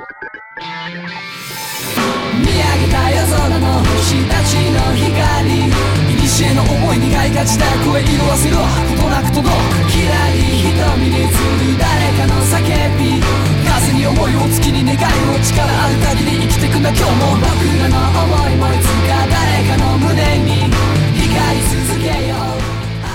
見上げた夜空の星たちの光古の思い苦いがちだ声色あせることなく届くキラリ瞳に映る誰かの叫び風に思いを月に願いを力ある限り生きてくんだ今日も僕らの思いもいつか誰かの胸に光り続けよう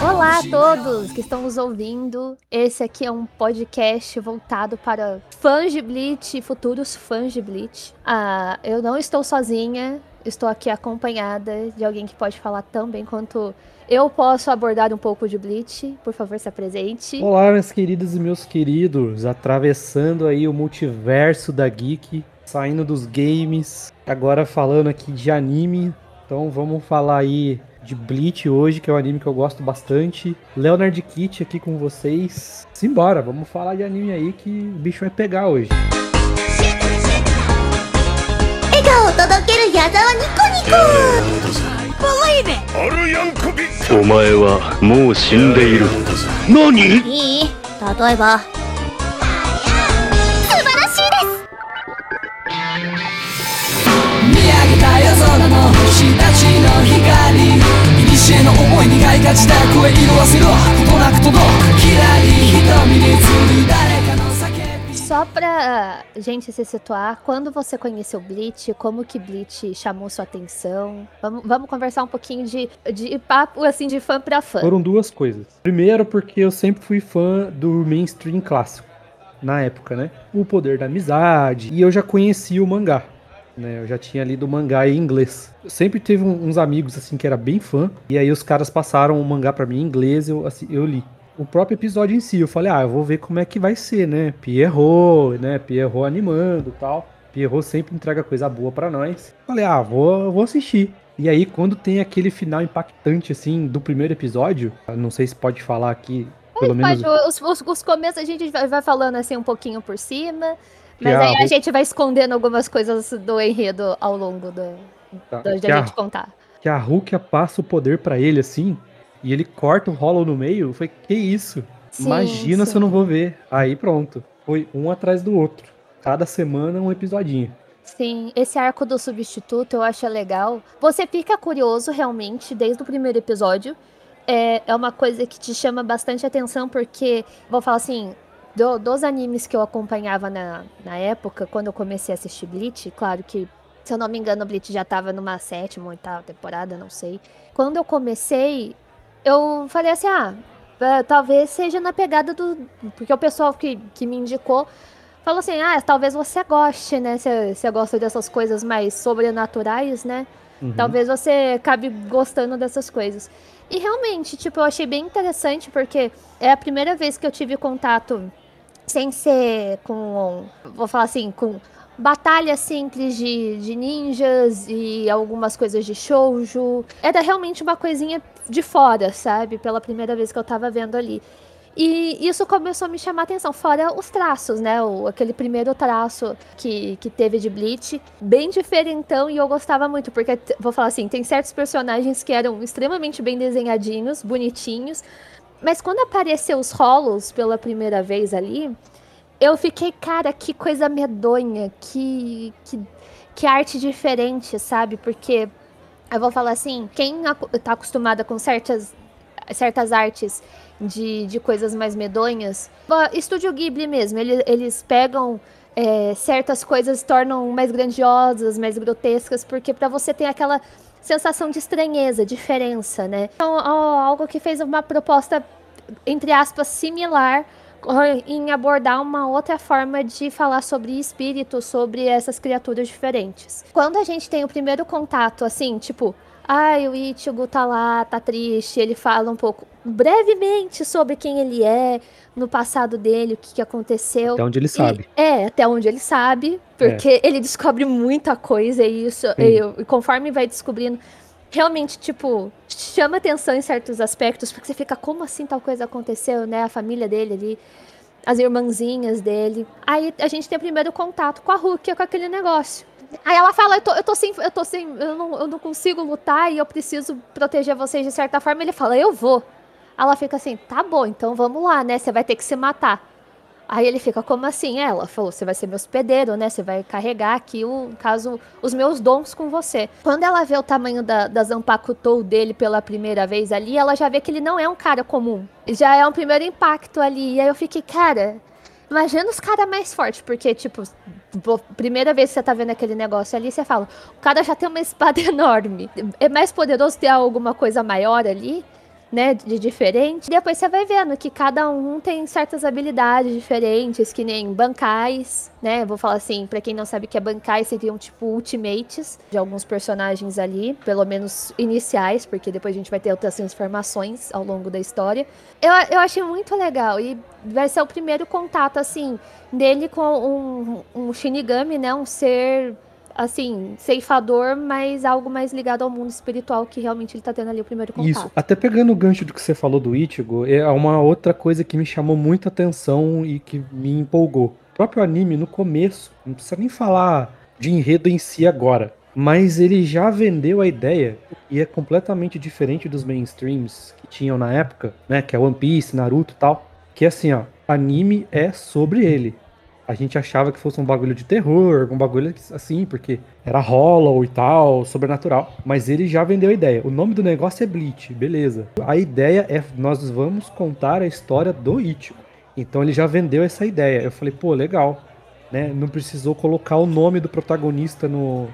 Olá a todos que estão nos ouvindo. Esse aqui é um podcast voltado para fãs de Bleach e futuros fãs de Bleach. Ah, eu não estou sozinha, estou aqui acompanhada de alguém que pode falar tão bem quanto eu posso abordar um pouco de Bleach. Por favor, se apresente. Olá, meus queridos e meus queridos, atravessando aí o multiverso da geek, saindo dos games, agora falando aqui de anime. Então vamos falar aí de Bleach hoje, que é um anime que eu gosto bastante. Leonard Kitty aqui com vocês. Simbora, vamos falar de anime aí que o bicho vai pegar hoje. 笑顔を届ける矢沢ニコニコお前はもう死んでいる何いい例えば素晴らしいです見上げた夜空の Só pra gente se situar, quando você conheceu Bleach, como que Bleach chamou sua atenção? Vamos, vamos conversar um pouquinho de, de papo, assim, de fã pra fã. Foram duas coisas. Primeiro, porque eu sempre fui fã do mainstream clássico, na época, né? O poder da amizade, e eu já conhecia o mangá. Né, eu já tinha lido o mangá em inglês. Eu sempre teve uns amigos assim que era bem fã, e aí os caras passaram o mangá pra mim em inglês, eu, assim, eu li. O próprio episódio em si, eu falei, ah, eu vou ver como é que vai ser, né? Pierrot, né? Pierrot animando e tal. Pierrot sempre entrega coisa boa pra nós. Falei, ah, vou, vou assistir. E aí, quando tem aquele final impactante, assim, do primeiro episódio, não sei se pode falar aqui, pelo menos. Pode, os, os, os começos a gente vai falando assim um pouquinho por cima, mas aí a Ru- gente vai escondendo algumas coisas do enredo ao longo do, Tá, da que a- gente contar. que a Rukia passa o poder pra ele assim, e ele corta o Hollow no meio, foi que isso? Sim, Imagina se eu não sim. vou ver. Aí pronto, foi um atrás do outro. Cada semana um episodinho. Sim, esse arco do substituto eu acho legal. Você fica curioso realmente desde o primeiro episódio. É, é uma coisa que te chama bastante atenção, porque, vou falar assim, do- dos animes que eu acompanhava na, na época, quando eu comecei a assistir Bleach, claro que, se eu não me engano, Bleach já tava numa sétima ou oitava temporada, não sei. Quando eu comecei, eu falei assim, ah, é, talvez seja na pegada do. Porque o pessoal que, que me indicou falou assim: ah, talvez você goste, né? Você, você gosta dessas coisas mais sobrenaturais, né? Uhum. Talvez você acabe gostando dessas coisas. E realmente, tipo, eu achei bem interessante porque é a primeira vez que eu tive contato sem ser com, vou falar assim, com batalhas simples de, de ninjas e algumas coisas de shoujo. Era realmente uma coisinha de fora, sabe? Pela primeira vez que eu tava vendo ali. E isso começou a me chamar a atenção, fora os traços, né? O, aquele primeiro traço que, que teve de Bleach, bem diferentão, e eu gostava muito, porque, vou falar assim, tem certos personagens que eram extremamente bem desenhadinhos, bonitinhos, mas quando apareceu os rolos pela primeira vez ali, eu fiquei, cara, que coisa medonha, que, que, que arte diferente, sabe? Porque, eu vou falar assim, quem tá acostumada com certas, certas artes de, de coisas mais medonhas. Estúdio Ghibli mesmo, ele- eles pegam é, certas coisas tornam mais grandiosas, mais grotescas, porque pra você ter aquela sensação de estranheza, diferença, né? Então, algo que fez uma proposta, entre aspas, similar em abordar uma outra forma de falar sobre espírito, sobre essas criaturas diferentes. Quando a gente tem o primeiro contato, assim, tipo, ai, o Ichigo tá lá, tá triste, ele fala um pouco, brevemente, sobre quem ele é, no passado dele, o que, que aconteceu. Até onde ele sabe. E- é, até onde ele sabe, porque ele descobre muita coisa e isso, e, e conforme vai descobrindo, realmente, tipo, chama atenção em certos aspectos, porque você fica, como assim tal coisa aconteceu, né? A família dele ali, as irmãzinhas dele. Aí a gente tem o primeiro contato com a Rukia, com aquele negócio. Aí ela fala, eu tô, eu tô sem, eu tô sem, eu não, eu não consigo lutar e eu preciso proteger vocês de certa forma. Ele fala, eu vou. Ela fica assim, tá bom, então vamos lá, né? Você vai ter que se matar. Aí ele fica, como assim? Ela falou, você vai ser meu hospedeiro, né? Você vai carregar aqui, o caso, os meus dons com você. Quando ela vê o tamanho da, da Zanpakutou dele pela primeira vez ali, ela já vê que ele não é um cara comum. Já é um primeiro impacto ali. E aí eu fiquei, cara, Imagina os caras mais fortes, porque, tipo, primeira vez que você tá vendo aquele negócio ali, você fala, o cara já tem uma espada enorme. É mais poderoso ter alguma coisa maior ali? Né, de diferente. Depois você vai vendo que cada um tem certas habilidades diferentes, que nem bancais, né? Vou falar assim, para quem não sabe que é bancais, seriam tipo ultimates de alguns personagens ali, pelo menos iniciais, porque depois a gente vai ter outras transformações ao longo da história. Eu, eu achei muito legal e vai ser o primeiro contato, assim, dele com um, um Shinigami, né? Um ser assim, ceifador, mas algo mais ligado ao mundo espiritual que realmente ele tá tendo ali o primeiro contato. Isso, até pegando o gancho do que você falou do Ichigo, é uma outra coisa que me chamou muita atenção e que me empolgou. O próprio anime, no começo, não precisa nem falar de enredo em si agora, mas ele já vendeu a ideia, e é completamente diferente dos mainstreams que tinham na época, né, que é One Piece, Naruto e tal, que é assim, ó, anime é sobre ele a gente achava que fosse um bagulho de terror, um bagulho assim, porque era hollow e tal, sobrenatural. Mas ele já vendeu a ideia. O nome do negócio é Bleach, beleza. A ideia é nós vamos contar a história do Ichigo. Então ele já vendeu essa ideia. Eu falei, pô, legal. Né? Não precisou colocar o nome do protagonista no,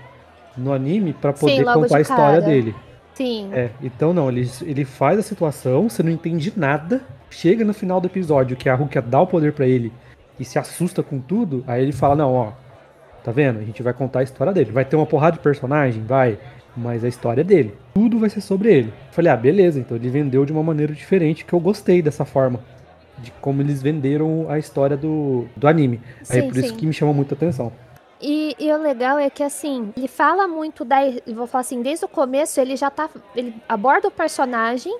no anime para poder Sim, contar a história dele. Sim. É, então não, ele, ele faz a situação, você não entende nada. Chega no final do episódio que a Rukia dá o poder para ele e se assusta com tudo, aí ele fala: Não, ó, tá vendo? A gente vai contar a história dele. Vai ter uma porrada de personagem? Vai. Mas a história é dele. Tudo vai ser sobre ele. falei, ah, beleza, então ele vendeu de uma maneira diferente, que eu gostei dessa forma. De como eles venderam a história do, do anime. Sim, aí por sim. isso que me chamou muita atenção. E, e, o legal é que, assim, ele fala muito da. Vou falar assim, desde o começo ele já tá. Ele aborda o personagem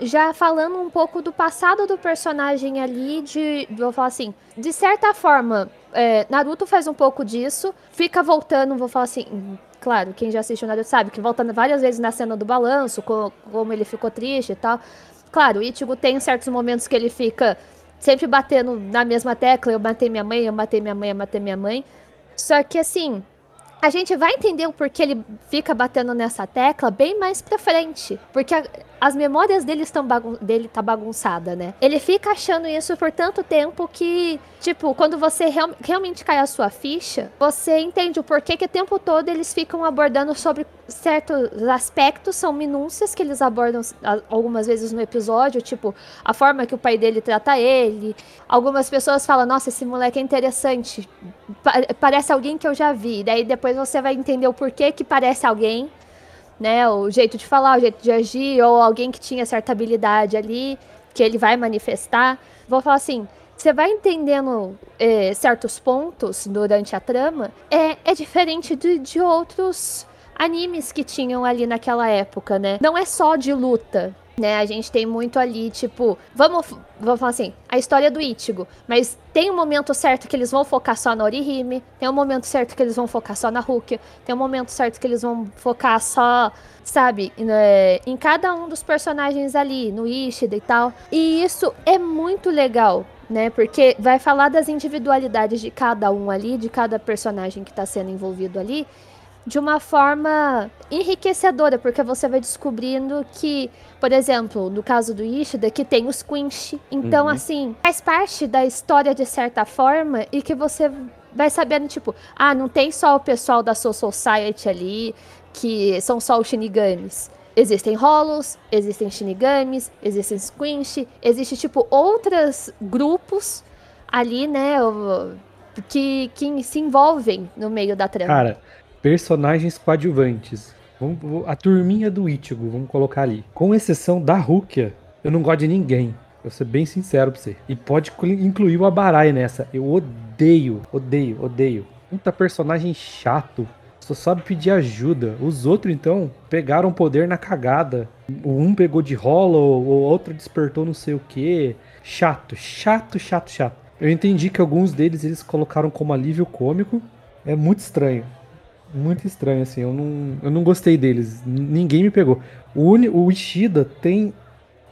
já falando um pouco do passado do personagem ali, de, vou falar assim, de certa forma, é, Naruto faz um pouco disso, fica voltando, vou falar assim, claro, quem já assistiu Naruto sabe que voltando várias vezes na cena do balanço, como, como ele ficou triste e tal. Claro, o Ichigo tem certos momentos que ele fica sempre batendo na mesma tecla, eu matei minha mãe, eu matei minha mãe, eu matei minha mãe. Só que assim, a gente vai entender o porquê ele fica batendo nessa tecla bem mais pra frente. Porque a, as memórias dele estão bagun dele tá bagunçada, né? Ele fica achando isso por tanto tempo que, tipo, quando você real realmente cai a sua ficha, você entende o porquê que o tempo todo eles ficam abordando sobre certos aspectos, são minúcias que eles abordam algumas vezes no episódio, tipo, a forma que o pai dele trata ele. Algumas pessoas falam, nossa, esse moleque é interessante, pa parece alguém que eu já vi. Daí depois você vai entender o porquê que parece alguém né? O jeito de falar, o jeito de agir, ou alguém que tinha certa habilidade ali, que ele vai manifestar. Vou falar assim, você vai entendendo é, certos pontos durante a trama, é, é diferente de, de outros animes que tinham ali naquela época, né? Não é só de luta, né? A gente tem muito ali, tipo, vamos, vamos falar assim, a história do Ichigo, mas tem um momento certo que eles vão focar só na Orihime, tem um momento certo que eles vão focar só na Rukia, tem um momento certo que eles vão focar só, sabe, né, em cada um dos personagens ali, no Ishida e tal. E isso é muito legal, né? Porque vai falar das individualidades de cada um ali, de cada personagem que está sendo envolvido ali, de uma forma enriquecedora, porque você vai descobrindo que, por exemplo, no caso do Ishida, que tem os Quinch. Então, uhum. assim, faz parte da história de certa forma e que você vai sabendo, tipo, ah, não tem só o pessoal da Soul Society ali, que são só os Shinigamis. Existem Hollows, existem Shinigamis, existem Squinch, existe, tipo, outros grupos ali, né, que, que se envolvem no meio da trama. Cara, Personagens coadjuvantes. Vamos, a turminha do Ichigo, vamos colocar ali. Com exceção da Rukia, eu não gosto de ninguém. Vou ser bem sincero pra você. E pode incluir o Abarai nessa. Eu odeio, odeio, odeio. Puta personagem chato. Só sabe pedir ajuda. Os outros, então, pegaram poder na cagada. Um pegou de hollow, o outro despertou não sei o que. Chato, chato, chato, chato. Eu entendi que alguns deles eles colocaram como alívio cômico. É muito estranho muito estranho, assim. Eu não, eu não gostei deles. Ninguém me pegou. O, uni, o Ishida tem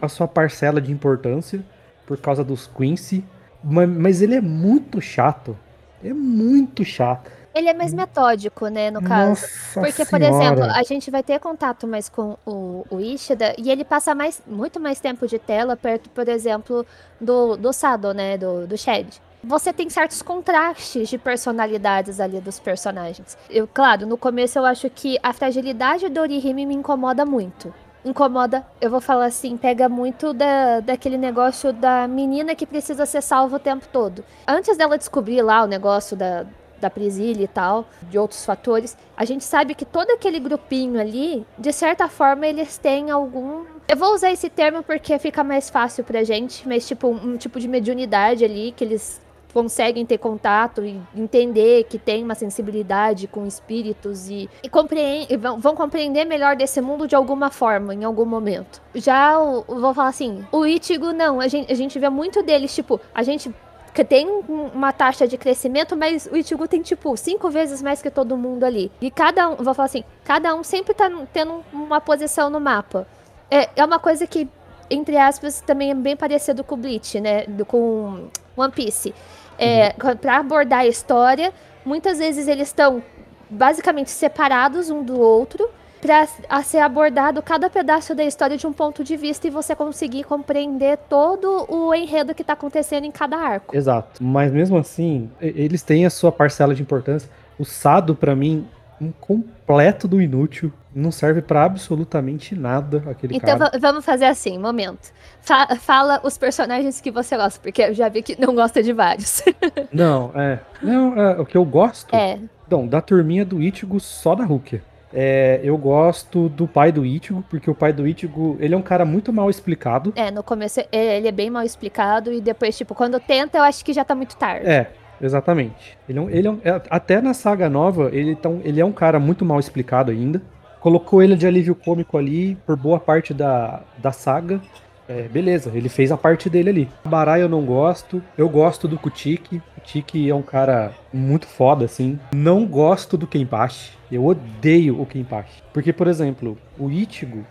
a sua parcela de importância por causa dos Quincy. mas, mas ele é muito chato. É muito chato. Ele é mais metódico, né, no caso. Nossa Porque, por senhora. exemplo, a gente vai ter contato mais com o, o Ishida e ele passa mais, muito mais tempo de tela perto, por exemplo, do, do Sado, né? Do, do Shed. Você tem certos contrastes de personalidades ali dos personagens. Eu, claro, no começo eu acho que a fragilidade do Orihime me incomoda muito. Incomoda, eu vou falar assim, pega muito da, daquele negócio da menina que precisa ser salva o tempo todo. Antes dela descobrir lá o negócio da, da Priscila e tal, de outros fatores, a gente sabe que todo aquele grupinho ali, de certa forma, eles têm algum. Eu vou usar esse termo porque fica mais fácil pra gente, mas tipo, um tipo de mediunidade ali, que eles conseguem ter contato e entender que tem uma sensibilidade com espíritos e, e, compreend, vão, compreender melhor desse mundo de alguma forma, em algum momento. Já o, vou falar assim, o Ichigo não, a gente, a gente vê muito deles, tipo, a gente que tem um- uma taxa de crescimento, mas o Ichigo tem, tipo, cinco vezes mais que todo mundo ali. E cada um, vou falar assim, cada um sempre tá tendo uma posição no mapa. É, é uma coisa que, entre aspas, também é bem parecido com o Bleach, né? Com One Piece. É, Pra abordar a história, muitas vezes eles estão basicamente separados um do outro para ser abordado cada pedaço da história de um ponto de vista e você conseguir compreender todo o enredo que tá acontecendo em cada arco. Exato. Mas mesmo assim, eles têm a sua parcela de importância. O Sado, pra mim, um completo do inútil. Não serve pra absolutamente nada aquele Então cara. va- vamos fazer assim, momento. Fa- fala os personagens que você gosta, porque eu já vi que não gosta de vários. Não, é. Não, é, o que eu gosto. é, Não, da turminha do Ichigo só da Rukia. É, eu gosto do pai do Ichigo, porque o pai do Ichigo, ele é um cara muito mal explicado. é, no começo é, ele é bem mal explicado e depois, tipo, quando tenta, eu acho que já tá muito tarde. É, exatamente. Ele é, um- ele é um- é- até na saga nova, ele, tá um- ele é um cara muito mal explicado ainda. Colocou ele de alívio cômico ali por boa parte da, da saga. É, beleza, ele fez a parte dele ali. Barai eu não gosto. Eu gosto do Kutiki. O Kutiki é um cara muito foda, assim. Não gosto do Kenpachi. Eu odeio o Kenpachi. Porque, por exemplo, o Ichigo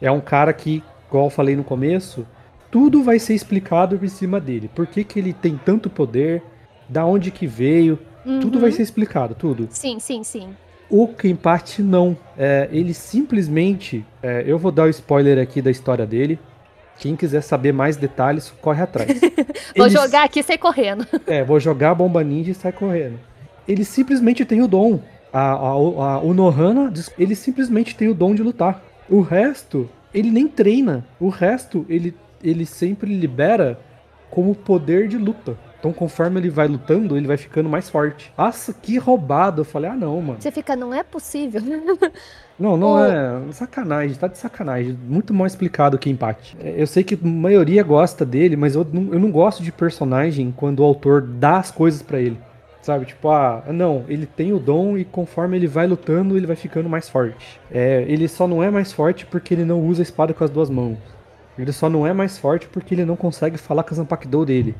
é um cara que, igual eu falei no começo, tudo vai ser explicado em cima dele. Por que, que ele tem tanto poder? Da onde que veio? Tudo Uhum. vai ser explicado, tudo. Sim, sim, sim. O Kenpachi não. É, ele simplesmente. é, eu vou dar o spoiler aqui da história dele. Quem quiser saber mais detalhes, corre atrás. Vou Ele- jogar aqui e sair correndo. É, vou jogar a bomba ninja e sai correndo. Ele simplesmente tem o dom. A, a, a- o Nohana, ele simplesmente tem o dom de lutar. O resto, ele nem treina. O resto, ele, ele sempre libera como poder de luta. Então, conforme ele vai lutando, ele vai ficando mais forte. Nossa, que roubado. Eu falei, ah, não, mano. Você fica, não é possível. Não, não é. Sacanagem, tá de sacanagem. Muito mal explicado que empate. É, Eu sei que a maioria gosta dele, mas eu não, eu não gosto de personagem quando o autor dá as coisas pra ele. Sabe, tipo, ah, não, ele tem o dom e conforme ele vai lutando, ele vai ficando mais forte. É, ele só não é mais forte porque ele não usa a espada com as duas mãos. Ele só não é mais forte porque ele não consegue falar com a Zanpakudo dele.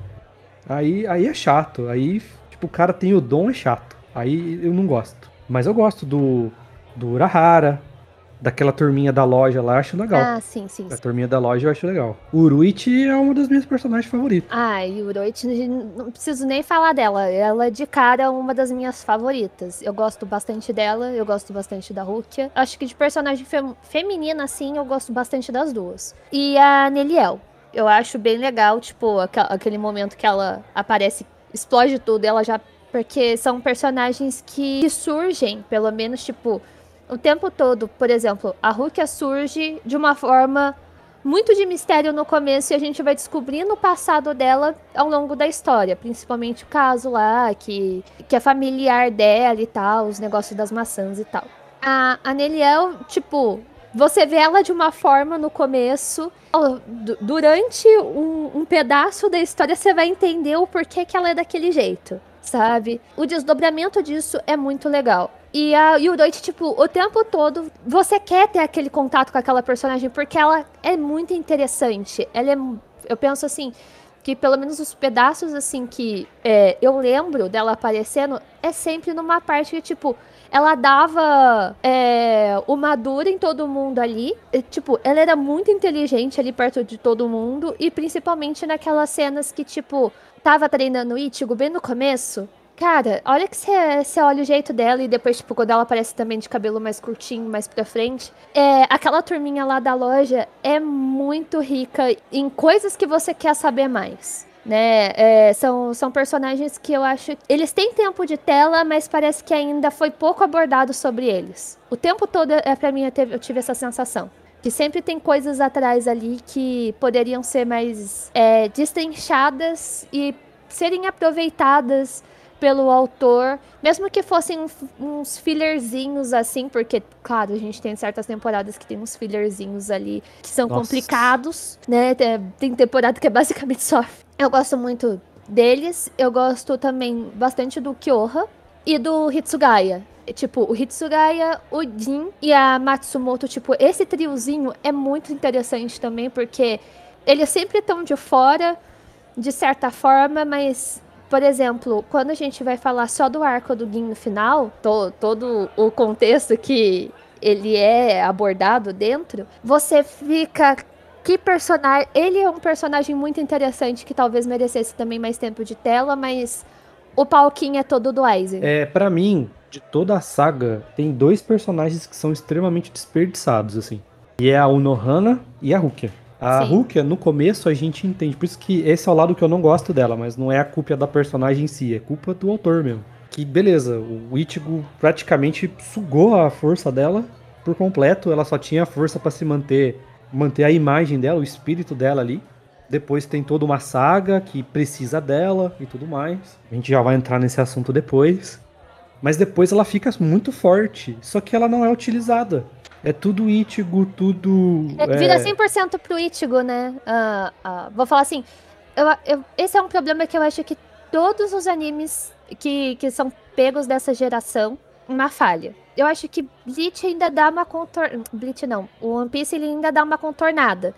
Aí, aí é chato. Aí, tipo, o cara tem o dom, é chato. Aí eu não gosto. Mas eu gosto do, do Urahara, daquela turminha da loja lá, eu acho legal. Ah, sim, sim. A sim. turminha da loja eu acho legal. O Uruichi é uma das minhas personagens favoritas. Ah, e Uroichi, não preciso nem falar dela. Ela de cara é uma das minhas favoritas. Eu gosto bastante dela, eu gosto bastante da Rukia. Acho que de personagem fem- feminina, assim, eu gosto bastante das duas. E a Neliel. Eu acho bem legal, tipo, aquele momento que ela aparece, explode tudo, ela já. Porque são personagens que, que surgem, pelo menos, tipo, o tempo todo. Por exemplo, a Rukia surge de uma forma muito de mistério no começo e a gente vai descobrindo o passado dela ao longo da história, principalmente o caso lá que, que é familiar dela e tal, os negócios das maçãs e tal. A, a Neliel, tipo, você vê ela de uma forma no começo, durante um, um pedaço da história você vai entender o porquê que ela é daquele jeito, sabe? O desdobramento disso é muito legal. E a Yudoichi, tipo, o tempo todo você quer ter aquele contato com aquela personagem porque ela é muito interessante. Ela é. Eu penso assim. Que pelo menos os pedaços assim que é, eu lembro dela aparecendo é sempre numa parte que, tipo, ela dava é, uma dura em todo mundo ali. E, tipo, ela era muito inteligente ali perto de todo mundo. E principalmente naquelas cenas que, tipo, tava treinando o Ichigo bem no começo, cara, olha que você olha o jeito dela e depois, tipo, quando ela aparece também de cabelo mais curtinho, mais pra frente, é, aquela turminha lá da loja é muito rica em coisas que você quer saber mais né? É, são, são personagens que eu acho. Eles têm tempo de tela, mas parece que ainda foi pouco abordado sobre eles. O tempo todo, é, para mim, eu, teve, eu tive essa sensação. Que sempre tem coisas atrás ali que poderiam ser mais é, destrinchadas e serem aproveitadas pelo autor, mesmo que fossem uns fillerzinhos assim, porque, claro, a gente tem certas temporadas que tem uns fillerzinhos ali que são Nossa. complicados, né? Tem temporada que é basicamente só. Eu gosto muito deles, eu gosto também bastante do Kyoha e do Hitsugaya. Tipo, o Hitsugaya, o Jin e a Matsumoto, tipo, esse triozinho é muito interessante também, porque eles sempre estão de fora, de certa forma, mas por exemplo, quando a gente vai falar só do arco do Gin no final, to, todo o contexto que ele é abordado dentro, você fica que personagem. Ele é um personagem muito interessante que talvez merecesse também mais tempo de tela, mas o palquinho é todo do Aizen. É, para mim, de toda a saga, tem dois personagens que são extremamente desperdiçados, assim. E é a Unohana e a Rukia. A Sim. Rukia, no começo, a gente entende. Por isso que esse é o lado que eu não gosto dela, mas não é a culpa da personagem em si, é culpa do autor mesmo. Que beleza, o Ichigo praticamente sugou a força dela por completo, ela só tinha força para se manter, manter a imagem dela, o espírito dela ali. Depois tem toda uma saga que precisa dela e tudo mais. A gente já vai entrar nesse assunto depois. Mas depois ela fica muito forte, só que ela não é utilizada. É tudo Ichigo, tudo. É, vira 100% pro Ichigo, né? Uh, uh, vou falar assim. Eu, eu, esse é um problema que eu acho que todos os animes que, que são pegos dessa geração, uma falha. Eu acho que Bleach ainda dá uma contornada. Bleach não. O One Piece ele ainda dá uma contornada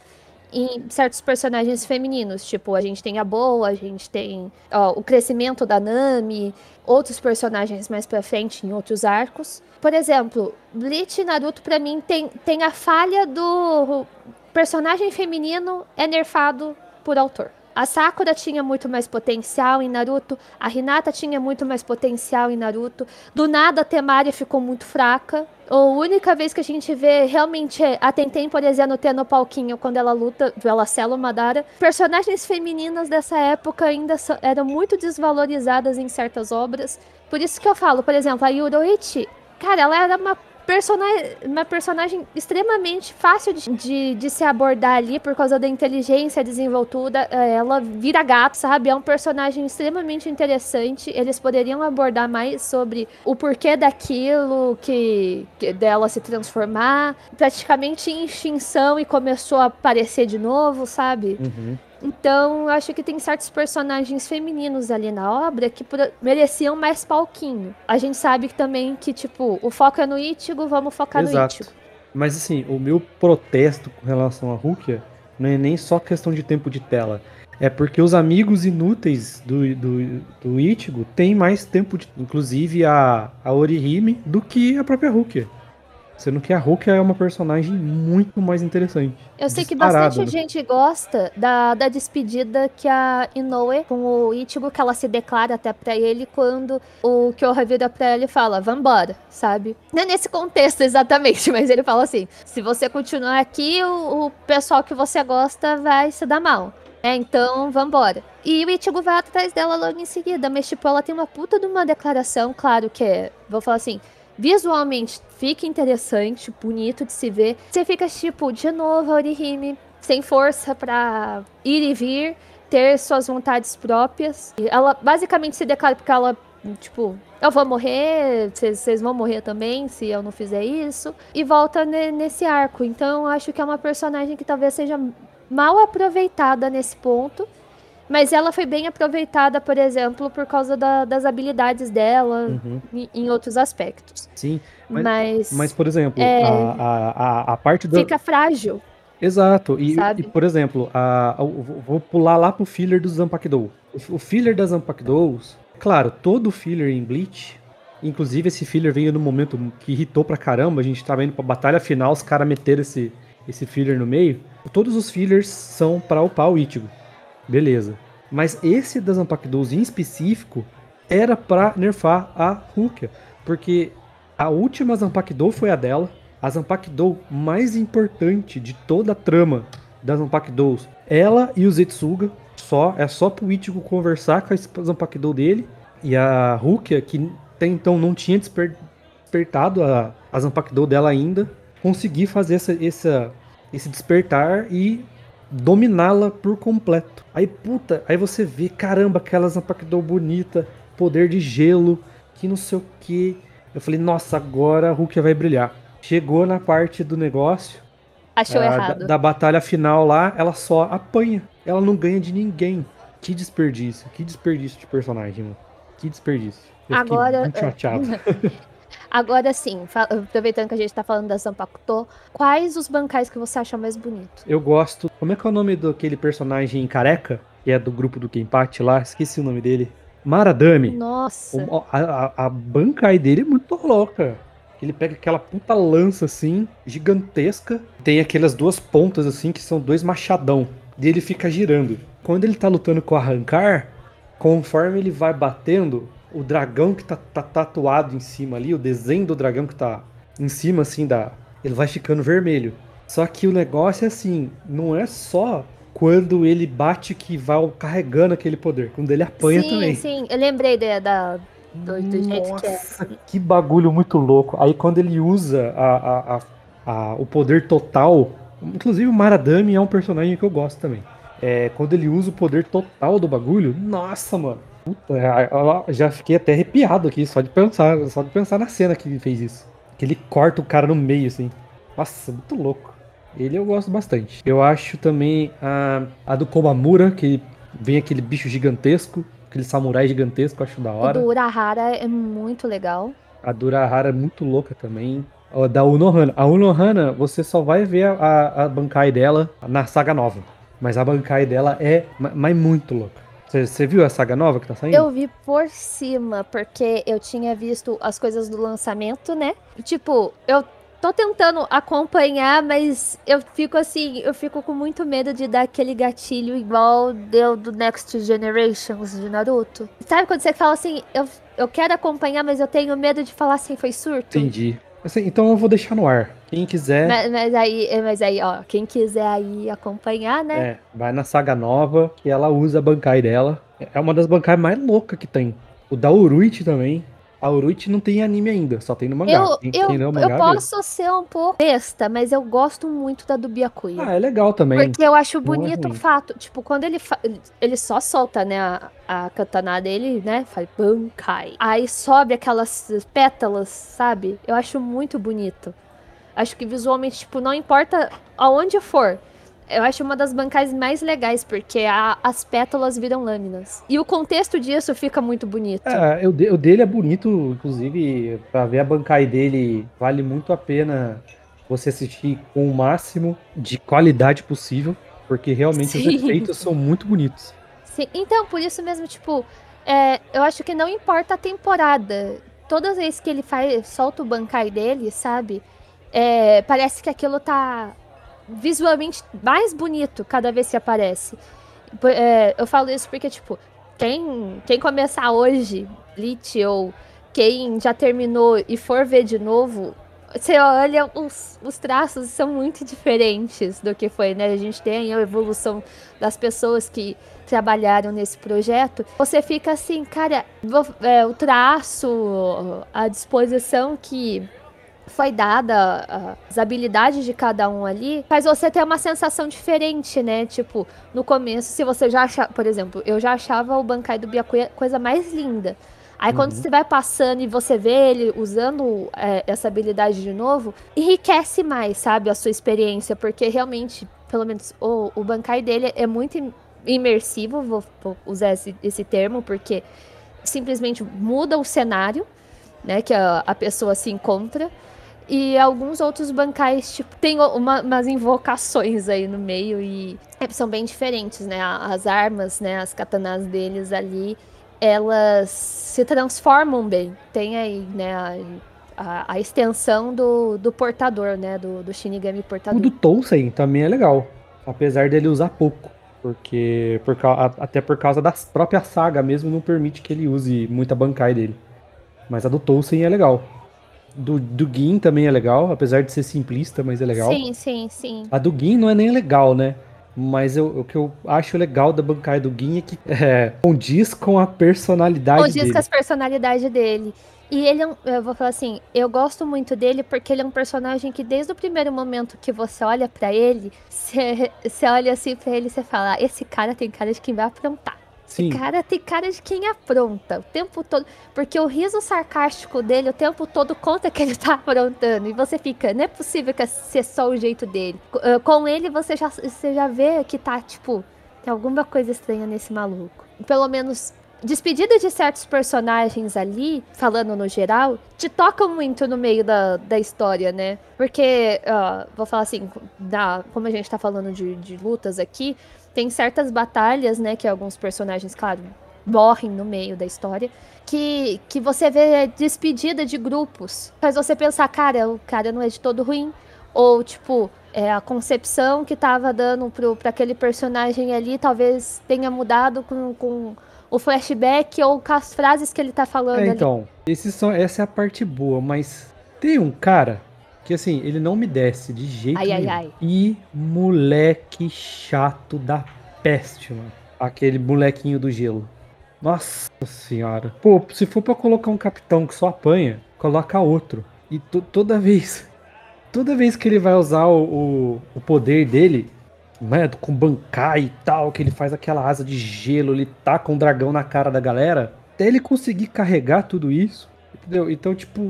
em certos personagens femininos. Tipo, a gente tem a Boa, a gente tem ó, o crescimento da Nami, outros personagens mais pra frente em outros arcos. Por exemplo, Bleach e Naruto, pra mim, tem, tem a falha do personagem feminino é nerfado por autor. A Sakura tinha muito mais potencial em Naruto, a Hinata tinha muito mais potencial em Naruto. Do nada a Temari ficou muito fraca. A única vez que a gente vê realmente a Tenten, por exemplo, ter no palquinho quando ela luta, ela sela o Madara. Personagens femininas dessa época ainda eram muito desvalorizadas em certas obras. Por isso que eu falo, por exemplo, a Yuroichi, cara, ela era uma personagem, uma personagem extremamente fácil de, de, de, se abordar ali por causa da inteligência, desenvoltura. É, ela vira gato, sabe? É um personagem extremamente interessante. Eles poderiam abordar mais sobre o porquê daquilo, que, que dela se transformar, praticamente em extinção e começou a aparecer de novo, sabe? Uhum. Então, acho que tem certos personagens femininos ali na obra que mereciam mais palquinho. A gente sabe também que, tipo, o foco é no Ichigo, vamos focar Exato. no Ichigo. Mas, assim, o meu protesto com relação a Rukia não é nem só questão de tempo de tela. É porque os amigos inúteis do, do, do Ichigo têm mais tempo, de, inclusive a, a Orihime, do que a própria Rukia. Sendo que a Hulk é uma personagem muito mais interessante. Eu sei que bastante né? gente gosta da, da despedida que a Inoue com o Ichigo, que ela se declara até pra ele quando o Kyoha vira pra ele e fala, vambora, sabe? Não é nesse contexto exatamente, mas ele fala assim, se você continuar aqui, o, o pessoal que você gosta vai se dar mal. É, então vambora. E o Ichigo vai atrás dela logo em seguida, mas tipo, ela tem uma puta de uma declaração, claro que é, vou falar assim, visualmente fica interessante, bonito de se ver. Você fica tipo, de novo, Orihime, sem força para ir e vir, ter suas vontades próprias. E ela basicamente se declara porque ela, tipo, eu vou morrer, vocês vão morrer também se eu não fizer isso. E volta nesse arco. Então, acho que é uma personagem que talvez seja mal aproveitada nesse ponto. Mas ela foi bem aproveitada, por exemplo, por causa da, das habilidades dela uhum. em, em, outros aspectos. Sim, mas, mas, mas por exemplo, é, a, a, a, parte da. Fica frágil. Exato. E, e, por exemplo, a, vou pular lá pro filler do Zampakdou. O, o filler das Zampakdous, claro, todo filler em Bleach, inclusive esse filler veio no momento que irritou pra caramba, a gente tava indo pra batalha final, os caras meteram esse, esse filler no meio. Todos os fillers são para upar o Ichigo. Beleza. Mas esse das Zanpakudos em específico era pra nerfar a Rukia. Porque a última Zanpakudo foi a dela. A Zanpakudo mais importante de toda a trama das Zanpakudos. Ela e o Zetsuga. Só, é só pro Ichigo conversar com a Zanpakudo dele. E a Rukia, que até então não tinha desper, despertado a, a Zanpakudo dela ainda, conseguir fazer essa, essa, esse despertar e dominá-la por completo. Aí, puta, aí você vê, caramba, aquela Zanpakudo bonita, poder de gelo, que não sei o que. Eu falei, nossa, agora a Rukia vai brilhar. Chegou na parte do negócio, Achou ah, errado. Da, da batalha final lá, ela só apanha. Ela não ganha de ninguém. Que desperdício, que desperdício de personagem, mano. Que desperdício. Eu Agora, muito é, chateado. Agora sim, aproveitando que a gente tá falando da Zanpakuto, quais os bancais que você acha mais bonito? Eu gosto. Como é que é o nome daquele personagem careca? Que é do grupo do Kenpachi lá? Esqueci o nome dele. Maradame. Nossa. O- a, a, a bancai dele é muito louca. Ele pega aquela puta lança assim, gigantesca. Tem aquelas duas pontas assim, que são dois machadão. E ele fica girando. Quando ele tá lutando com o arrancar, conforme ele vai batendo, o dragão que tá, tá tatuado em cima ali, o desenho do dragão que tá em cima assim da. Ele vai ficando vermelho. Só que o negócio é assim, não é só quando ele bate que vai carregando aquele poder. Quando ele apanha sim, também. sim, eu lembrei da, da- do, do jeito que é. Nossa, que bagulho muito louco. Aí quando ele usa a, a- a- a- o poder total, inclusive o Maradame é um personagem que eu gosto também. É, quando ele usa o poder total do bagulho, nossa, mano. Puta, é, já fiquei até arrepiado aqui, só de pensar, só de pensar na cena que ele fez isso. Que ele corta o cara no meio, assim. Nossa, muito louco. Ele eu gosto bastante. Eu acho também a, a do Komamura, que vem aquele bicho gigantesco, aquele samurai gigantesco, acho da hora. do Urahara é muito legal. A Durahara é muito louca também. Ó, Da Unohana. A Unohana, você só vai ver a, a, a Bankai dela na saga nova. Mas a Bankai dela é ma- mas muito louca. Você- viu a saga nova que tá saindo? Eu vi por cima, porque eu tinha visto as coisas do lançamento, né? Tipo, eu tô tentando acompanhar, mas eu fico assim, eu fico com muito medo de dar aquele gatilho igual deu do Next Generations de Naruto. Sabe quando você fala assim, eu, eu quero acompanhar, mas eu tenho medo de falar assim, foi surto? Entendi. Assim, então eu vou deixar no ar. Quem quiser, Mas, mas aí, mas aí, ó, quem quiser aí acompanhar, né? é, vai na saga nova, que ela usa a Bankai dela. É uma das Bankai mais loucas que tem. O da Uruichi também. A Uruichi não tem anime ainda, só tem no mangá. Eu, Quem- eu, quem lê o eu mangá vê. posso ser um pouco besta, mas eu gosto muito da do Byakuya. Ah, é legal também. Porque eu acho é bonito o ruim. fato, tipo, quando ele, ele- só solta, né, a, a katana dele, né, fala Bankai. Aí sobe aquelas pétalas, sabe? Eu acho muito bonito. Acho que visualmente, tipo, não importa aonde for. Eu acho uma das bancais mais legais, porque a- as pétalas viram lâminas. E o contexto disso fica muito bonito. É, o, de- o dele é bonito, inclusive, pra ver a bancai dele, vale muito a pena você assistir com o máximo de qualidade possível, porque realmente os Sim. efeitos são muito bonitos. Sim, então, por isso mesmo, tipo, é, eu acho que não importa a temporada. Todas as vezes que ele faz, solta o bancai dele, sabe? É, parece que aquilo tá visualmente mais bonito cada vez que aparece. É, eu falo isso porque, tipo, quem, quem começar hoje, Bleach, ou quem já terminou e for ver de novo, você olha, os, os traços são muito diferentes do que foi, né? A gente tem a evolução das pessoas que trabalharam nesse projeto. Você fica assim, cara, é, o traço, a disposição que foi dada, a- as habilidades de cada um ali, faz você ter uma sensação diferente, né? Tipo, no começo, se você já achava, por exemplo, eu já achava o Bankai do Byakuya a coisa mais linda. Aí quando Uhum. você vai passando e você vê ele usando é, essa habilidade de novo, enriquece mais, sabe, a sua experiência, porque realmente, pelo menos, o, o Bankai dele é muito im- imersivo, vou, vou usar esse, esse termo, porque simplesmente muda o cenário, né, que a, a pessoa se encontra. E alguns outros bancais, tipo, tem uma- umas invocações aí no meio e é, são bem diferentes, né? As armas, né? As katanas deles ali, elas se transformam bem. Tem aí, né? A, a- a extensão do, do portador, né? Do, do Shinigami O portador. do Tolkien também é legal, apesar dele usar pouco. Porque por, até por causa da própria saga mesmo não permite que ele use muita Bankai dele. Mas a do Tolkien é legal. Do, do Gin também é legal, apesar de ser simplista, mas é legal. Sim, sim, sim. A do Gin não é nem legal, né? Mas eu- o que eu acho legal da Bankai do Gin é que é, condiz com a personalidade Condiz dele. com as personalidades dele. E ele é um, eu vou falar assim, eu gosto muito dele porque ele é um personagem que desde o primeiro momento que você olha pra ele, você olha assim pra ele e você fala, "Ah, esse cara tem cara de quem vai aprontar. Sim, Esse cara tem cara de quem apronta o tempo todo. Porque o riso sarcástico dele o tempo todo conta que ele tá aprontando. E você fica, não é possível que seja só o jeito dele. Co- Com ele você já, você já vê que tá, tipo, tem alguma coisa estranha nesse maluco. Pelo menos. Despedida de certos personagens ali, falando no geral, te tocam muito no meio da, da história, né? Porque, ó, vou falar assim, da, como a gente tá falando de, de lutas aqui, tem certas batalhas, né, que alguns personagens, claro, morrem no meio da história, que, que você vê despedida de grupos. Faz você pensar, cara, o cara não é de todo ruim. Ou, tipo, é, a concepção que tava dando pro, pra aquele personagem ali talvez tenha mudado com, com o flashback ou com as frases que ele tá falando É, ali. então, esses são, essa é a parte boa, mas tem um cara que assim, ele não me desce de jeito Ai, ai, nenhum. ai. E moleque chato da peste, mano. Aquele molequinho do gelo. Nossa senhora. Pô, se for pra colocar um capitão que só apanha, coloca outro. E to- toda vez. Toda vez que ele vai usar o, o, o poder dele, né, com bancai e tal, que ele faz aquela asa de gelo, ele taca um dragão na cara da galera, até ele conseguir carregar tudo isso, entendeu? Então, tipo,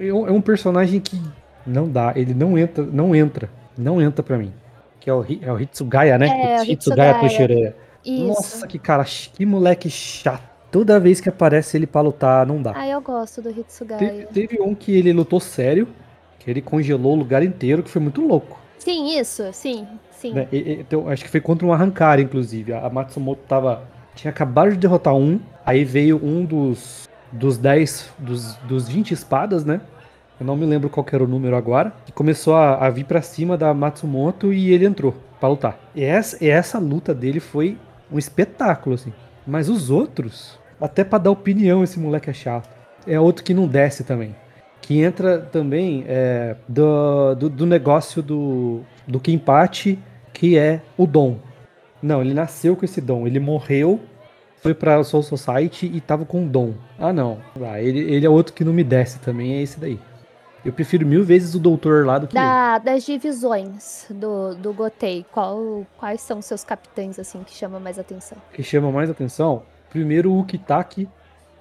é um- é um personagem que não dá, ele não entra, não entra, não entra pra mim. Que é o, é o Hitsugaya, né? É, Hitsugaya Hitsugaya. Nossa, que cara, que moleque chato. Toda vez que aparece ele pra lutar, não dá. Ah, eu gosto do Hitsugaya. Teve, teve um que ele lutou sério, que ele congelou o lugar inteiro, que foi muito louco. Sim, isso, sim, sim. né? E- e- então, acho que foi contra um Arrancar, inclusive. A a Matsumoto tava. Tinha acabado de derrotar um. Aí veio um dos. Dos 10. Dos, dos 20 espadas, né? Eu não me lembro qual era o número agora. Que começou a, a vir pra cima da Matsumoto e ele entrou pra lutar. E essa, e essa luta dele foi um espetáculo, assim. Mas os outros, até pra dar opinião, esse moleque é chato. É outro que não desce também. Que entra também é, do, do, do negócio do, do Kimpachi, que é o dom. Não, ele nasceu com esse dom. Ele morreu, foi pra Soul Society e tava com o dom. Ah, não. Ah, ele, ele é outro que não me desce também, é esse daí. Eu prefiro mil vezes o doutor lá do que. Da- das divisões do, do Gotei, qual, quais são seus capitães, assim, que chamam mais atenção? que chama mais atenção, primeiro o Ukitaki,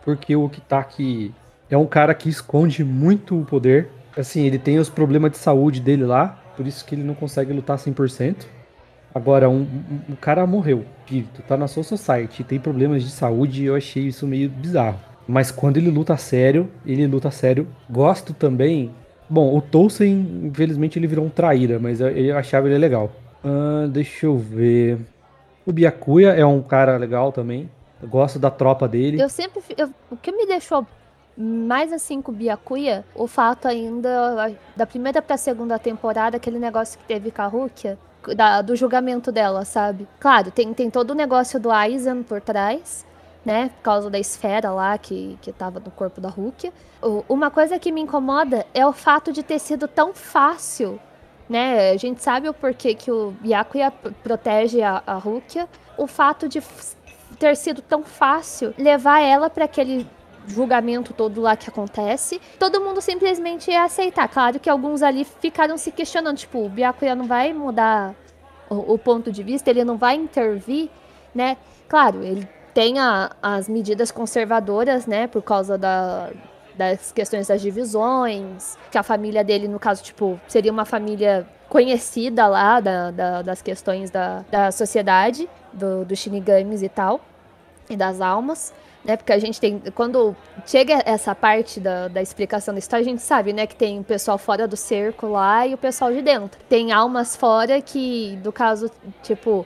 porque o Ukitaki é um cara que esconde muito o poder. Assim, ele tem os problemas de saúde dele lá, por isso que ele não consegue lutar 100%. Agora, um, um, um cara morreu, espírito, tá na Soul Society, tem problemas de saúde eu achei isso meio bizarro. Mas quando ele luta sério, ele luta sério. Gosto também. Bom, o Tolkien, infelizmente, ele virou um traíra, mas eu, eu achava ele legal. Ah, deixa eu ver. O Byakuya é um cara legal também. Eu gosto da tropa dele. Eu sempre. eu- o que me deixou mais assim com o Byakuya, o fato ainda da primeira pra segunda temporada, aquele negócio que teve com a Rukia, da- do julgamento dela, sabe? Claro, tem, tem todo o negócio do Aizen por trás, né? Por causa da esfera lá que, que tava no corpo da Rukia. Uma coisa que me incomoda é o fato de ter sido tão fácil né? A gente sabe o porquê que o Byakuya p- protege a, a Rukia. O fato de ter sido tão fácil levar ela para aquele julgamento todo lá que acontece, todo mundo simplesmente ia aceitar. Claro que alguns ali ficaram se questionando, tipo, o Byakuya não vai mudar o, o ponto de vista, ele não vai intervir, né? Claro, ele tem a- as medidas conservadoras, né, por causa da, das questões das divisões, que a família dele, no caso, tipo, seria uma família conhecida lá da, da- das questões da, da sociedade, do, dos shinigamis e tal, e das almas, né? Porque a gente tem. Quando chega essa parte da, da explicação da história, a gente sabe, né, que tem o pessoal fora do cerco lá e o pessoal de dentro. Tem almas fora que, do caso, tipo,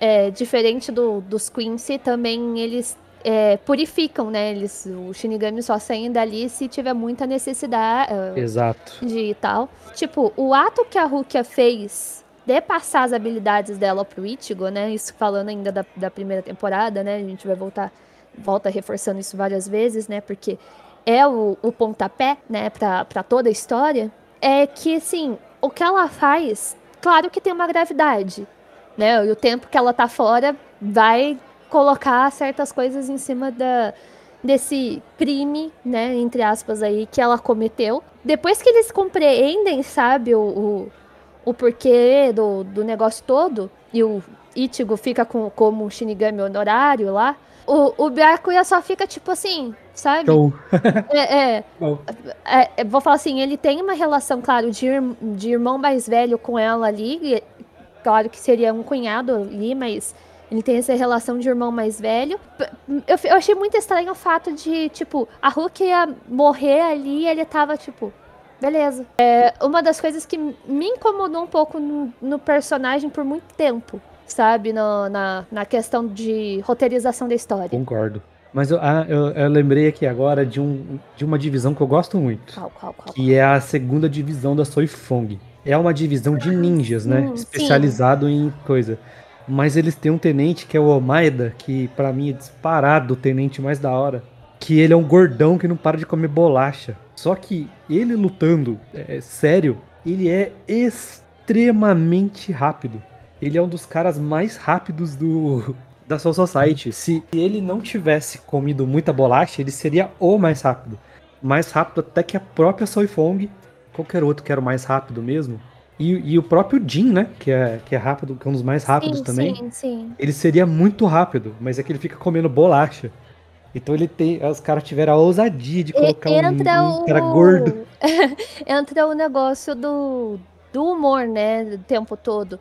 é, diferente do, dos Quincy, também eles é, purificam, né? Eles, o Shinigami só saem dali se tiver muita necessidade. é, Exato. de tal. Tipo, o ato que a Rukia fez de passar as habilidades dela pro Ichigo, né? Isso falando ainda da, da primeira temporada, né? A gente vai voltar, volta reforçando isso várias vezes, né? Porque é o, o pontapé, né, pra toda a história. É que, assim, o que ela faz, claro que tem uma gravidade, né? E o tempo que ela tá fora vai colocar certas coisas em cima da, desse crime, né, entre aspas aí, que ela cometeu. Depois que eles compreendem, sabe, o, o, o porquê do, do negócio todo, e o Ichigo fica com, como um Shinigami honorário lá, o, o Byakuya só fica tipo assim, sabe? Show. É, é, é, é, vou falar assim, ele tem uma relação, claro, de, de irmão mais velho com ela ali, claro que seria um cunhado ali, mas ele tem essa relação de irmão mais velho. Eu, eu achei muito estranho o fato de, tipo, a Hulk ia morrer ali e ele tava, tipo, beleza. É uma das coisas que me incomodou um pouco no, no personagem por muito tempo, sabe? No- na, na questão de roteirização da história. Concordo. Mas eu, ah, eu, eu lembrei aqui agora de, um, de uma divisão que eu gosto muito. Qual, qual, qual? que é a segunda divisão da Soifong. É uma divisão de ninjas, né? sim, sim. Especializado em coisa. Mas eles têm um tenente que é o Omaeda, que pra mim é disparado o tenente mais da hora. Que ele é um gordão que não para de comer bolacha. Só que ele lutando, é, sério, ele é extremamente rápido. Ele é um dos caras mais rápidos do da Soul Society. Se ele não tivesse comido muita bolacha, ele seria o mais rápido mais rápido até que a própria Soifong, qualquer outro que era o mais rápido mesmo. E, e o próprio Jin, né? Que é, que é rápido, que é um dos mais rápidos sim, também. Sim, sim. Ele seria muito rápido, mas é que ele fica comendo bolacha. Então ele tem. Os caras tiveram a ousadia de E- colocar um, entra um o cara gordo. entra o negócio do, do humor, né, o tempo todo.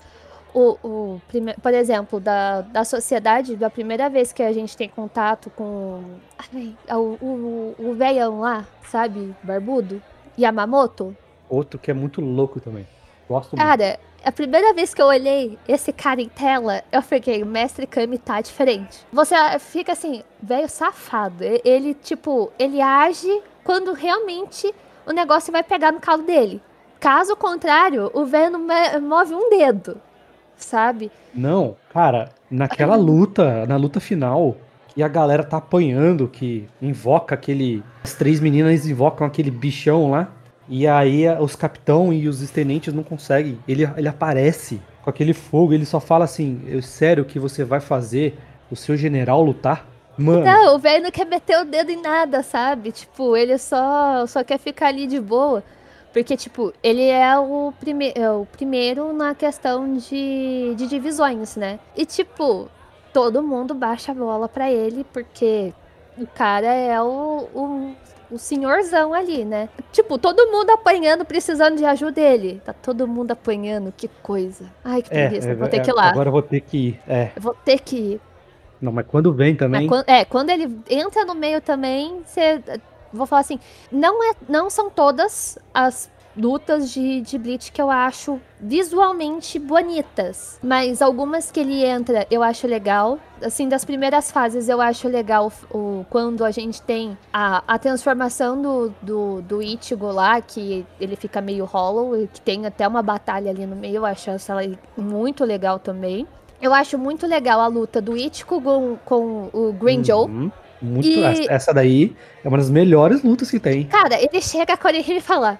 O, o prime- por exemplo, da, da sociedade, da primeira vez que a gente tem contato com ai, o, o, o velhão lá, sabe, barbudo, Yamamoto. Outro que é muito louco também. Gosto muito. Cara, a primeira vez que eu olhei esse cara em tela, eu fiquei, o mestre Kami tá diferente. Você fica assim, velho safado. Ele, tipo, ele age quando realmente o negócio vai pegar no calo dele. Caso contrário, o velho não move um dedo, sabe? Não, cara, naquela luta, na luta final, que a galera tá apanhando, que invoca aquele. As três meninas invocam aquele bichão lá. E aí os capitão e os tenentes não conseguem. Ele, ele aparece com aquele fogo, ele só fala assim: "É sério que você vai fazer o seu general lutar? Mano, Não, o velho não quer meter o dedo em nada, sabe? Tipo, ele só, só quer ficar ali de boa. Porque, tipo, ele é o, prime é o primeiro na questão de, de divisões, né? E, tipo, todo mundo baixa a bola pra ele, porque o cara é o, o, o senhorzão ali, né? Tipo, todo mundo apanhando, precisando de ajuda dele. Tá todo mundo apanhando, que coisa. Ai, que é, preguiça, é, vou ter que ir lá. Agora eu vou ter que ir. É, vou ter que ir. não, mas quando vem também. Mas é, quando ele entra no meio também, você. Vou falar assim, não, é, não são todas as lutas de, de Bleach que eu acho visualmente bonitas. Mas algumas que ele entra eu acho legal. Assim, das primeiras fases eu acho legal o, quando a gente tem a, a transformação do, do, do Ichigo lá, que ele fica meio hollow, e que tem até uma batalha ali no meio. Eu acho essa muito legal também. Eu acho muito legal a luta do Ichigo com, com o Green Joe. Muito, E- essa, daí é uma das melhores lutas que tem. Cara, ele chega com ele e fala: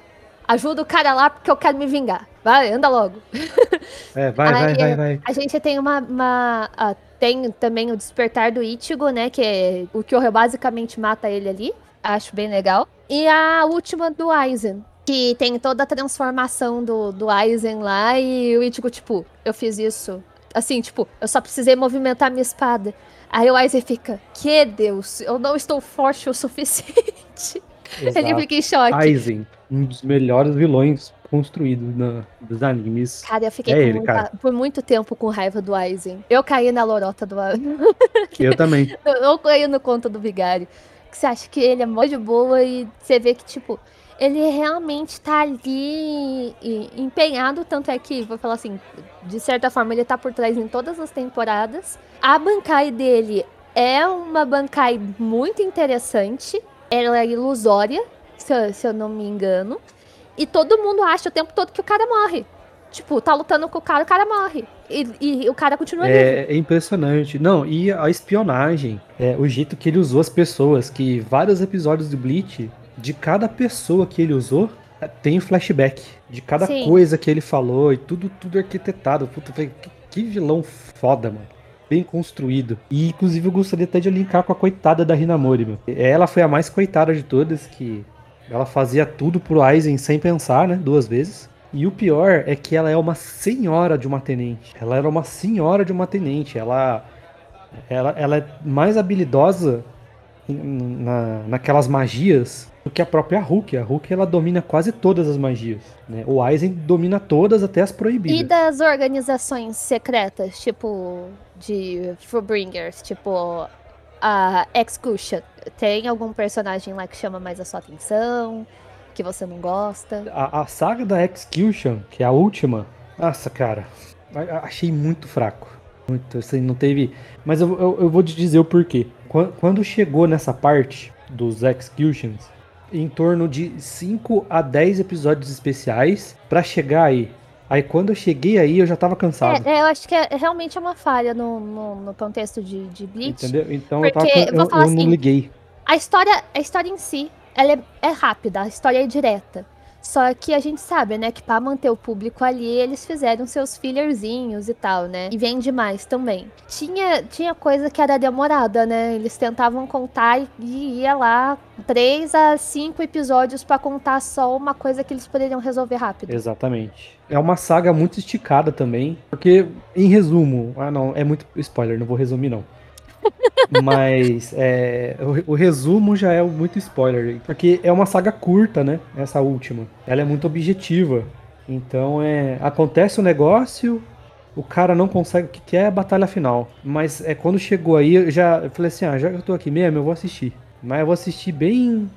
ajuda o cara lá porque eu quero me vingar. Vai, anda logo. É, vai, vai, Aí, vai, vai. A gente tem uma. uma- ah, tem também o despertar do Ichigo, né? Que é o que basicamente mata ele ali. Acho bem legal. E a última do Aizen. Que tem toda a transformação do, do Aizen lá. E o Ichigo, tipo, eu fiz isso. Assim, tipo, eu só precisei movimentar minha espada. Aí o Aizen fica, que Deus, eu não estou forte o suficiente. Ele Exato. fica em choque. Aizen, um dos melhores vilões construídos na, dos animes. Cara, eu fiquei É ele, muita- cara. por muito tempo com raiva do Aizen. Eu caí na lorota do. Eu também. Eu eu caí no conto do Vigário. Que você acha que ele é mó de boa e você vê que, tipo, ele realmente tá ali e- empenhado, tanto é que, vou falar assim, de certa forma ele tá por trás em todas as temporadas. A Bankai dele é uma Bankai muito interessante. Ela é ilusória, se eu, se eu não me engano. E todo mundo acha o tempo todo que o cara morre. Tipo, tá lutando com o cara, o cara morre. E, e o cara continua. É, é impressionante. Não, e a espionagem, é, o jeito que ele usou as pessoas, que vários episódios do Bleach, de cada pessoa que ele usou, é, tem flashback. De cada Sim. coisa que ele falou e tudo, tudo arquitetado. Puta, que, que vilão foda, mano. Bem construído. E inclusive eu gostaria até de linkar com a coitada da Hinamori, meu. Ela foi a mais coitada de todas, que ela fazia tudo pro Aizen sem pensar, né? Duas vezes. E o pior é que ela é uma senhora de uma tenente. Ela era uma senhora de uma tenente. Ela, ela, ela é mais habilidosa na, naquelas magias do que a própria Hulk. A Hulk ela domina quase todas as magias. Né? O Aizen domina todas, até as proibidas. E das organizações secretas, tipo, de Fullbringers, tipo, a Execution. Tem algum personagem lá que chama mais a sua atenção? Que você não gosta? A, a saga da Execution, que é a última, nossa, cara, achei muito fraco. Muito, assim, não teve. Mas eu, eu, eu vou te dizer o porquê. Quan- Quando chegou nessa parte dos Executions, em torno de 5 a 10 episódios especiais pra chegar aí. Aí quando eu cheguei aí, eu já tava cansado. É, eu acho que é, realmente é uma falha no, no, no contexto de, de Bleach. Entendeu? Então eu, tava, eu, eu não assim, liguei. A história, a história em si, ela é, é rápida, a história é direta. Só que a gente sabe, né, que pra manter o público ali, eles fizeram seus fillerzinhos e tal, né? E vende mais também. Tinha, tinha coisa que era demorada, né? Eles tentavam contar e- e ia lá três a cinco episódios pra contar só uma coisa que eles poderiam resolver rápido. Exatamente. É uma saga muito esticada também, porque, em resumo, ah não, é muito spoiler, não vou resumir não. Mas é, o, o resumo já é muito spoiler, porque é uma saga curta, né? Essa última. Ela é muito objetiva. Então é. Acontece o negócio, o cara não consegue. O que que é a batalha final? Mas é quando chegou aí, eu já eu falei assim: ah, já que eu tô aqui mesmo, eu vou assistir. Mas eu vou assistir bem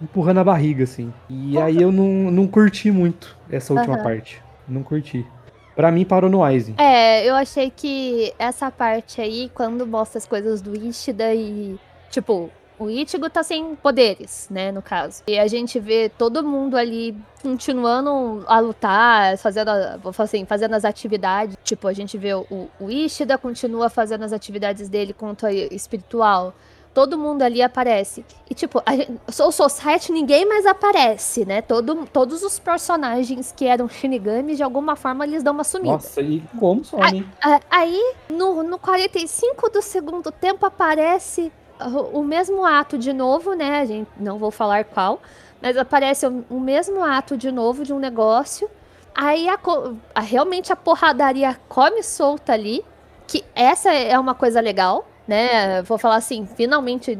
empurrando a barriga, assim. E aí eu não, não curti muito essa última Aham. parte. Não curti. Pra mim parou no Aizen. É, eu achei que essa parte aí, quando mostra as coisas do Ishida e. Tipo, o Ichigo tá sem poderes, né, no caso. E a gente vê todo mundo ali continuando a lutar, fazendo, a- assim, fazendo as atividades. Tipo, a gente vê o, o Ishida continua fazendo as atividades dele contra espiritual. Todo mundo ali aparece. E, tipo, a o Society ninguém mais aparece, né? Todo, todos os personagens que eram Shinigamis, de alguma forma, eles dão uma sumida. Nossa, e como some? Aí, no, no 45 do segundo tempo, aparece o, o mesmo ato de novo, né? A gente não vou falar qual, mas aparece o, o mesmo ato de novo de um negócio. Aí a- realmente a porradaria come solta ali, que essa é uma coisa legal, né? Vou falar assim, finalmente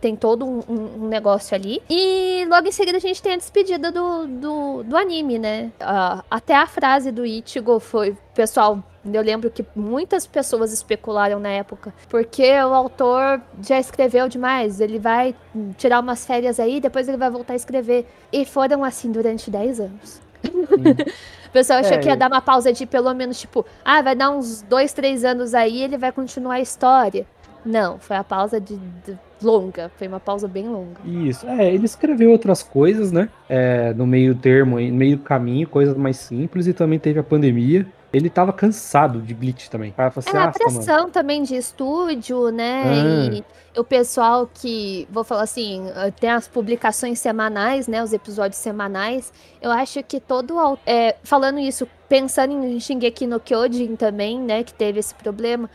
tem todo um, um- negócio ali. E logo em seguida a gente tem a despedida do, do, do anime, né? Ah, até a frase do Ichigo foi, pessoal, eu lembro que muitas pessoas especularam na época, porque o autor já escreveu demais, ele vai tirar umas férias aí, depois ele vai voltar a escrever. E foram assim durante 10 anos. O pessoal achou É, que ia eu- dar uma pausa de pelo menos, tipo, ah, vai dar uns dois, três anos aí e ele vai continuar a história. Não, foi a pausa de, de- longa, foi uma pausa bem longa. Isso. É, ele escreveu outras coisas, né? É, no meio termo, no meio caminho, coisas mais simples, e também teve a pandemia. Ele tava cansado de Bleach também. Cara falou assim, É, a "Ah, tá, mano." pressão também de estúdio, né? Ah. E o pessoal que, vou falar assim, eh, tem as publicações semanais, né? Os episódios semanais. Eu acho que todo. É, falando isso, pensando em Shingeki no Kyojin também, né? Que teve esse problema.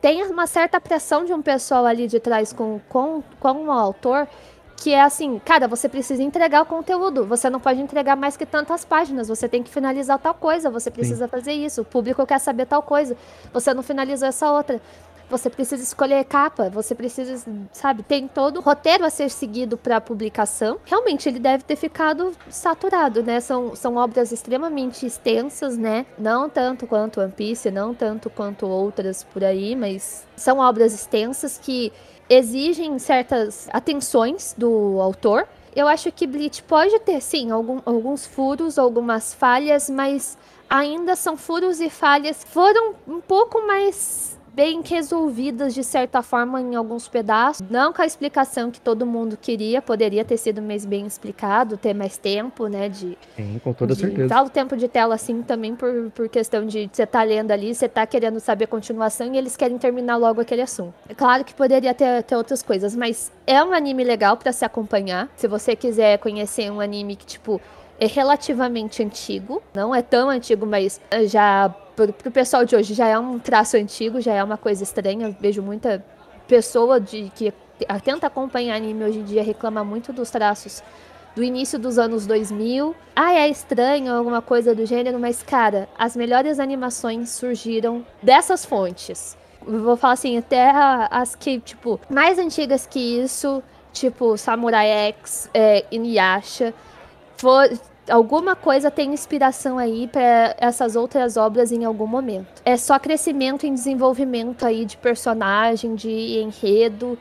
Tem uma certa pressão de um pessoal ali de trás com, com, com o autor. Que é assim, cara, você precisa entregar o conteúdo. Você não pode entregar mais que tantas páginas. Você tem que finalizar tal coisa. Você precisa fazer isso. O público quer saber tal coisa. Você não finalizou essa outra. Você precisa escolher capa, você precisa, sabe, tem todo o roteiro a ser seguido para publicação. Realmente ele deve ter ficado saturado, né? São, são obras extremamente extensas, né? Não tanto quanto One Piece, não tanto quanto outras por aí, mas são obras extensas que exigem certas atenções do autor. Eu acho que Bleach pode ter, sim, algum- alguns furos, algumas falhas, mas ainda são furos e falhas. Foram um pouco mais bem resolvidas de certa forma em alguns pedaços. Não com a explicação que todo mundo queria, poderia ter sido mais bem explicado, ter mais tempo, né? De, Sim, com toda de, certeza. Falo tempo de tela assim também por, por questão de você tá lendo ali, você tá querendo saber a continuação e eles querem terminar logo aquele assunto. É claro que poderia ter, ter outras coisas, mas é um anime legal para se acompanhar. Se você quiser conhecer um anime que, tipo, é relativamente antigo. Não é tão antigo, mas já pro, pro pessoal de hoje já é um traço antigo, já é uma coisa estranha. Eu vejo muita pessoa de que tenta acompanhar anime hoje em dia reclama muito dos traços do início dos anos 2000. Ah, é estranho, alguma coisa do gênero, mas cara, as melhores animações surgiram dessas fontes. Eu vou falar assim, até as que, tipo, mais antigas que isso, tipo Samurai X, é, Inuyasha, alguma coisa tem inspiração aí para essas outras obras em algum momento. É só crescimento e desenvolvimento aí de personagem, de enredo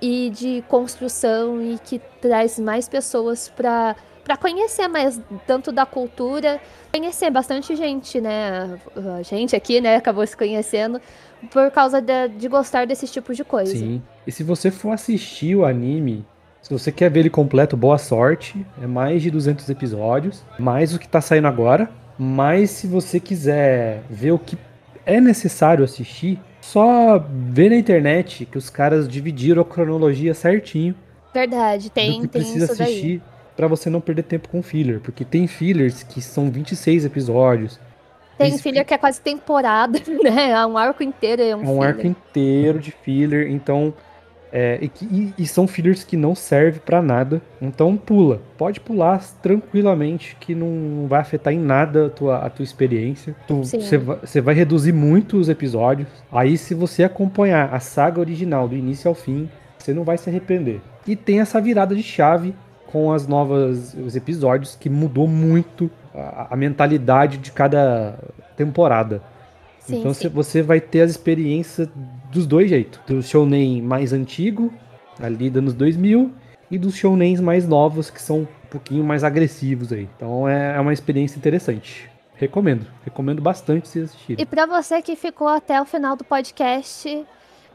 e de construção e que traz mais pessoas para para conhecer mais tanto da cultura, conhecer bastante gente, né? A gente aqui, né, acabou se conhecendo por causa de, de gostar desse tipo de coisa. Sim. E se você for assistir o anime, se você quer ver ele completo, boa sorte. É mais de 200 episódios, mais o que tá saindo agora. Mas se você quiser ver o que é necessário assistir, só ver na internet que os caras dividiram a cronologia certinho. Verdade, tem, do que tem precisa isso assistir para você não perder tempo com filler, porque tem fillers que são 26 episódios. Tem Esse- filler que é quase temporada, né? É um arco inteiro é um, É um filler. arco inteiro de filler, então. É, e, que- e- e são fillers que não servem pra nada. Então pula. Pode pular tranquilamente, que não vai afetar em nada a tua, a tua experiência. Você vai, você vai reduzir muito os episódios. Aí, se você acompanhar a saga original do início ao fim, você não vai se arrepender. E tem essa virada de chave com as novas os episódios, que mudou muito a, a mentalidade de cada temporada. Sim, então sim. cê- você vai ter as experiências dos dois jeitos. Do shounen mais antigo, ali dos anos 2000, e dos shounens mais novos, que são um pouquinho mais agressivos aí. Então é, é uma experiência interessante. Recomendo. Recomendo bastante vocês assistirem. E pra você que ficou até o final do podcast,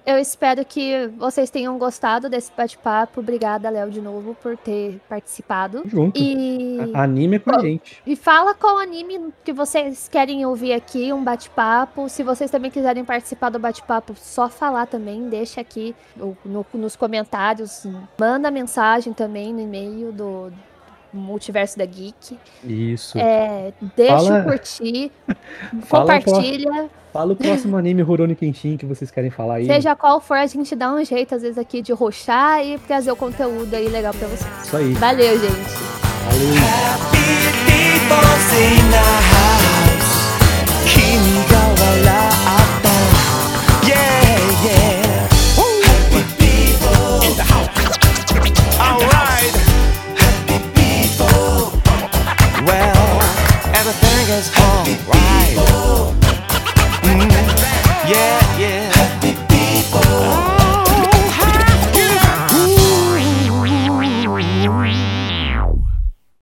eu espero que vocês tenham gostado desse bate-papo. Obrigada, Léo, de novo, por ter participado. Junto. E, Anime é com a gente. e fala qual anime que vocês querem ouvir aqui, um bate-papo. Se vocês também quiserem participar do bate-papo, só falar também, deixa aqui no- nos comentários. Manda mensagem também no e-mail do Multiverso da Geek. Isso. É, deixa Fala- o curtir, Fala compartilha. Fala o próximo anime Rurouni Kenshin que vocês querem falar aí. Seja qual for, a gente dá um jeito, às vezes, aqui de roxar e trazer o conteúdo aí legal pra vocês. Isso aí. Valeu, gente! Valeu. People's in the house 君が笑った